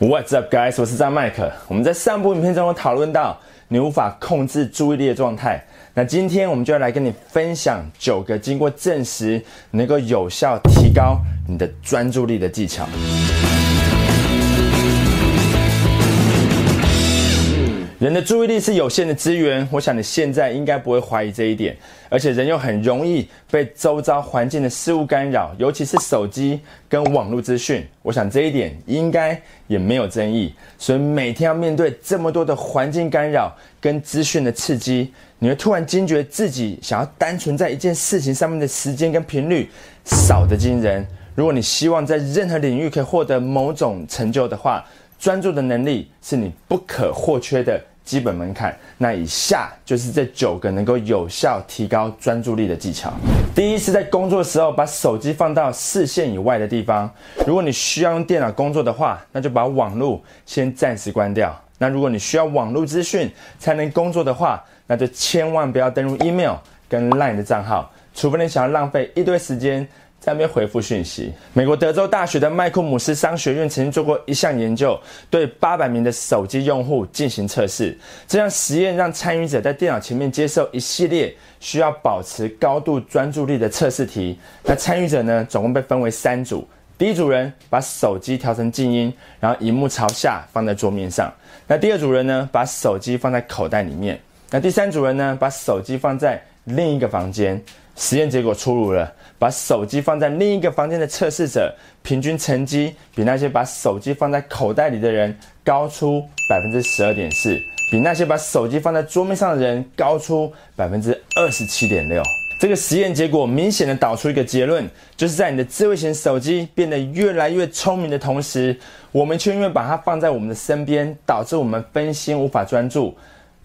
What's up, guys？我是张麦克。我们在上部影片中讨论到你无法控制注意力的状态。那今天我们就要来跟你分享九个经过证实能够有效提高你的专注力的技巧。人的注意力是有限的资源，我想你现在应该不会怀疑这一点。而且人又很容易被周遭环境的事物干扰，尤其是手机跟网络资讯。我想这一点应该也没有争议。所以每天要面对这么多的环境干扰跟资讯的刺激，你会突然惊觉自己想要单纯在一件事情上面的时间跟频率少得惊人。如果你希望在任何领域可以获得某种成就的话，专注的能力是你不可或缺的基本门槛。那以下就是这九个能够有效提高专注力的技巧。第一是在工作的时候把手机放到视线以外的地方。如果你需要用电脑工作的话，那就把网络先暂时关掉。那如果你需要网络资讯才能工作的话，那就千万不要登录 email 跟 line 的账号，除非你想要浪费一堆时间。在那边回复讯息。美国德州大学的麦克姆斯商学院曾经做过一项研究，对八百名的手机用户进行测试。这项实验让参与者在电脑前面接受一系列需要保持高度专注力的测试题。那参与者呢，总共被分为三组。第一组人把手机调成静音，然后荧幕朝下放在桌面上。那第二组人呢，把手机放在口袋里面。那第三组人呢，把手机放在另一个房间。实验结果出炉了，把手机放在另一个房间的测试者，平均成绩比那些把手机放在口袋里的人高出百分之十二点四，比那些把手机放在桌面上的人高出百分之二十七点六。这个实验结果明显的导出一个结论，就是在你的智慧型手机变得越来越聪明的同时，我们却因为把它放在我们的身边，导致我们分心无法专注。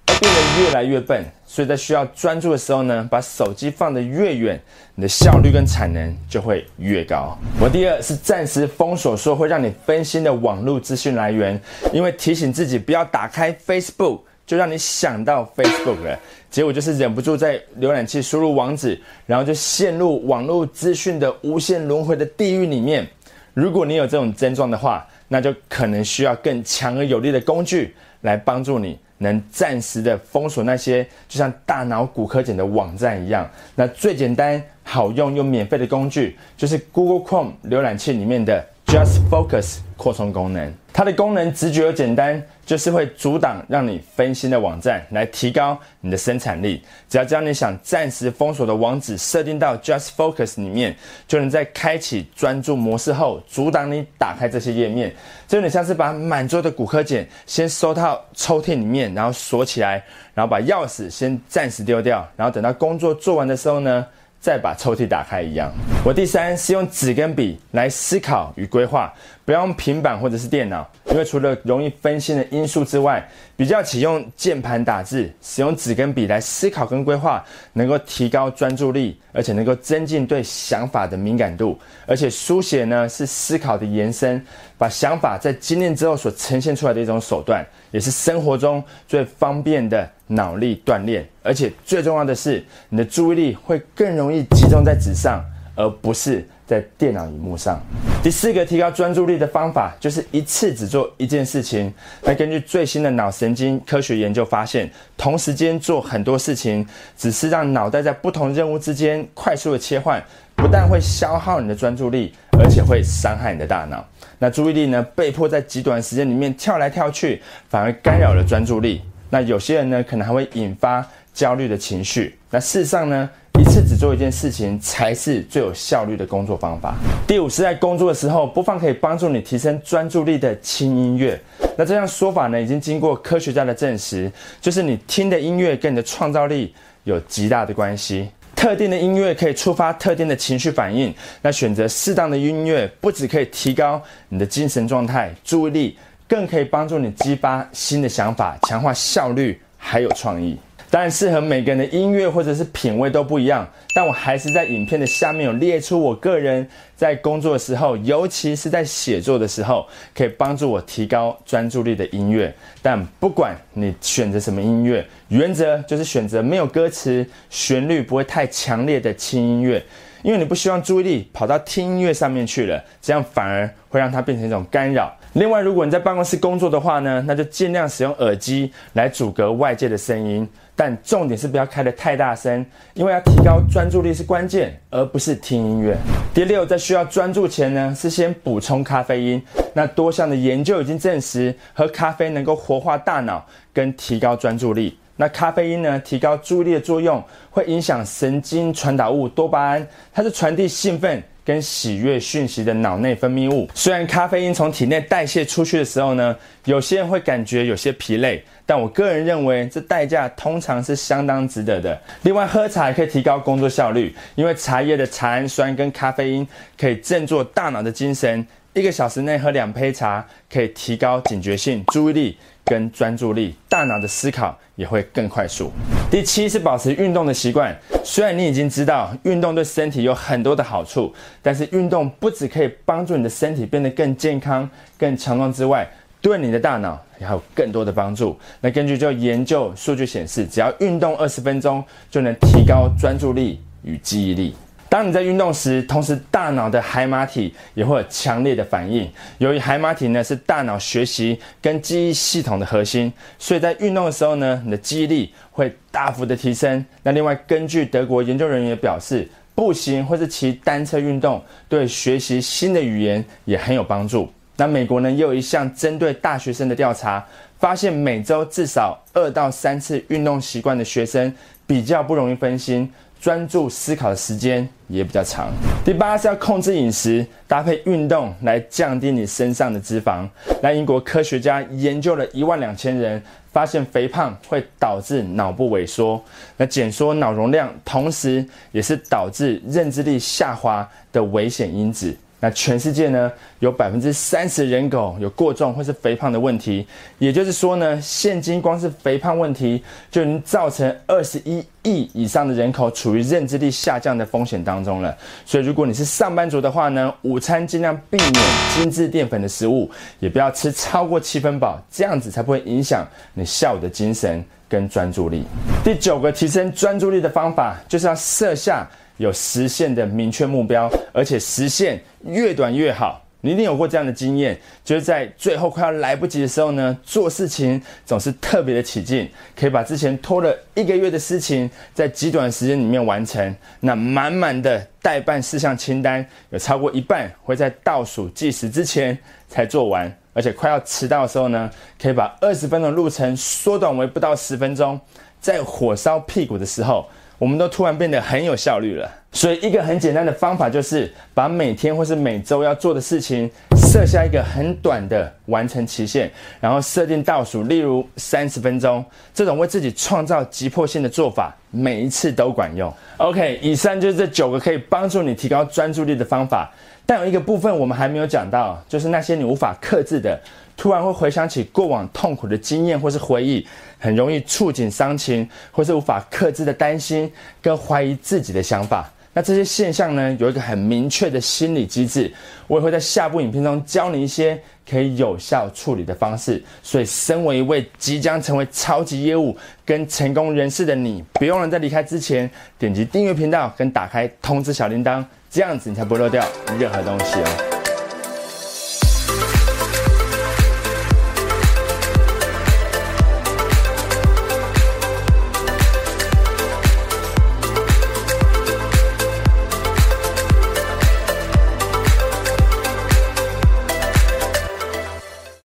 变得越来越笨，所以在需要专注的时候呢，把手机放得越远，你的效率跟产能就会越高。我第二是暂时封锁说会让你分心的网络资讯来源，因为提醒自己不要打开 Facebook，就让你想到 Facebook 了，结果就是忍不住在浏览器输入网址，然后就陷入网络资讯的无限轮回的地狱里面。如果你有这种症状的话，那就可能需要更强而有力的工具来帮助你。能暂时的封锁那些就像大脑骨科检的网站一样，那最简单、好用又免费的工具就是 Google Chrome 浏览器里面的 Just Focus 扩充功能。它的功能直觉又简单，就是会阻挡让你分心的网站，来提高你的生产力。只要将你想暂时封锁的网址设定到 Just Focus 里面，就能在开启专注模式后，阻挡你打开这些页面。这有点像是把满桌的骨科碱先收到抽屉里面，然后锁起来，然后把钥匙先暂时丢掉，然后等到工作做完的时候呢？再把抽屉打开一样。我第三是用纸跟笔来思考与规划，不要用平板或者是电脑，因为除了容易分心的因素之外，比较起用键盘打字，使用纸跟笔来思考跟规划，能够提高专注力，而且能够增进对想法的敏感度。而且书写呢是思考的延伸，把想法在精炼之后所呈现出来的一种手段，也是生活中最方便的。脑力锻炼，而且最重要的是，你的注意力会更容易集中在纸上，而不是在电脑荧幕上。第四个提高专注力的方法，就是一次只做一件事情。那根据最新的脑神经科学研究发现，同时间做很多事情，只是让脑袋在不同任务之间快速的切换，不但会消耗你的专注力，而且会伤害你的大脑。那注意力呢，被迫在极短时间里面跳来跳去，反而干扰了专注力。那有些人呢，可能还会引发焦虑的情绪。那事实上呢，一次只做一件事情才是最有效率的工作方法。第五是在工作的时候播放可以帮助你提升专注力的轻音乐。那这样说法呢，已经经过科学家的证实，就是你听的音乐跟你的创造力有极大的关系。特定的音乐可以触发特定的情绪反应。那选择适当的音乐，不只可以提高你的精神状态、注意力。更可以帮助你激发新的想法，强化效率，还有创意。当然，适合每个人的音乐或者是品味都不一样。但我还是在影片的下面有列出我个人在工作的时候，尤其是在写作的时候，可以帮助我提高专注力的音乐。但不管你选择什么音乐，原则就是选择没有歌词、旋律不会太强烈的轻音乐。因为你不希望注意力跑到听音乐上面去了，这样反而会让它变成一种干扰。另外，如果你在办公室工作的话呢，那就尽量使用耳机来阻隔外界的声音。但重点是不要开得太大声，因为要提高专注力是关键，而不是听音乐。第六，在需要专注前呢，是先补充咖啡因。那多项的研究已经证实，喝咖啡能够活化大脑跟提高专注力。那咖啡因呢，提高注意力的作用会影响神经传导物多巴胺，它是传递兴奋跟喜悦讯息的脑内分泌物。虽然咖啡因从体内代谢出去的时候呢，有些人会感觉有些疲累，但我个人认为这代价通常是相当值得的。另外，喝茶也可以提高工作效率，因为茶叶的茶氨酸跟咖啡因可以振作大脑的精神。一个小时内喝两杯茶，可以提高警觉性、注意力跟专注力，大脑的思考也会更快速。第七是保持运动的习惯。虽然你已经知道运动对身体有很多的好处，但是运动不只可以帮助你的身体变得更健康、更强壮之外，对你的大脑也还有更多的帮助。那根据这个研究数据显示，只要运动二十分钟，就能提高专注力与记忆力。当你在运动时，同时大脑的海马体也会有强烈的反应。由于海马体呢是大脑学习跟记忆系统的核心，所以在运动的时候呢，你的记忆力会大幅的提升。那另外，根据德国研究人员表示，步行或是骑单车运动对学习新的语言也很有帮助。那美国呢又有一项针对大学生的调查，发现每周至少二到三次运动习惯的学生比较不容易分心。专注思考的时间也比较长。第八是要控制饮食，搭配运动来降低你身上的脂肪。那英国科学家研究了一万两千人，发现肥胖会导致脑部萎缩，那减缩脑容量，同时也是导致认知力下滑的危险因子。那全世界呢，有百分之三十人口有过重或是肥胖的问题，也就是说呢，现今光是肥胖问题就能造成二十一亿以上的人口处于认知力下降的风险当中了。所以，如果你是上班族的话呢，午餐尽量避免精致淀粉的食物，也不要吃超过七分饱，这样子才不会影响你下午的精神跟专注力。第九个提升专注力的方法，就是要设下。有实现的明确目标，而且实现越短越好。你一定有过这样的经验，就是在最后快要来不及的时候呢，做事情总是特别的起劲，可以把之前拖了一个月的事情，在极短的时间里面完成。那满满的待办事项清单，有超过一半会在倒数计时之前才做完，而且快要迟到的时候呢，可以把二十分钟路程缩短为不到十分钟，在火烧屁股的时候。我们都突然变得很有效率了，所以一个很简单的方法就是把每天或是每周要做的事情设下一个很短的完成期限，然后设定倒数，例如三十分钟。这种为自己创造急迫性的做法，每一次都管用。OK，以上就是这九个可以帮助你提高专注力的方法。但有一个部分我们还没有讲到，就是那些你无法克制的。突然会回想起过往痛苦的经验或是回忆，很容易触景伤情，或是无法克制的担心跟怀疑自己的想法。那这些现象呢，有一个很明确的心理机制，我也会在下部影片中教你一些可以有效处理的方式。所以，身为一位即将成为超级业务跟成功人士的你，不用了在离开之前点击订阅频道跟打开通知小铃铛，这样子你才不会漏掉任何东西哦。